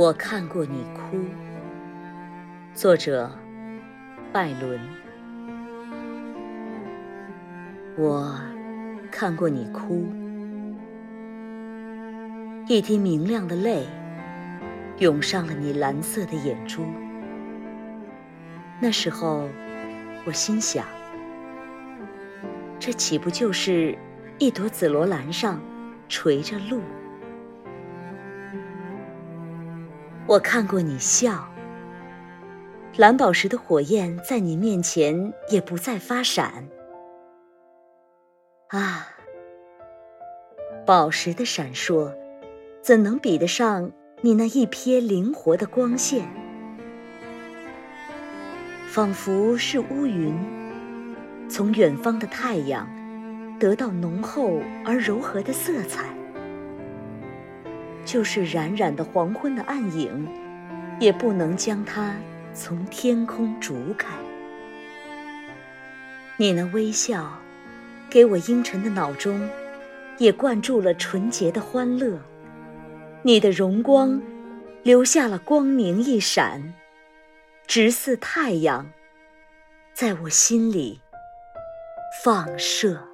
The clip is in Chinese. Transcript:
我看过你哭。作者：拜伦。我看过你哭，一滴明亮的泪涌上了你蓝色的眼珠。那时候，我心想：这岂不就是一朵紫罗兰上垂着露？我看过你笑，蓝宝石的火焰在你面前也不再发闪。啊，宝石的闪烁，怎能比得上你那一瞥灵活的光线？仿佛是乌云，从远方的太阳得到浓厚而柔和的色彩。就是冉冉的黄昏的暗影，也不能将它从天空逐开。你那微笑，给我阴沉的脑中，也灌注了纯洁的欢乐。你的荣光，留下了光明一闪，直似太阳，在我心里放射。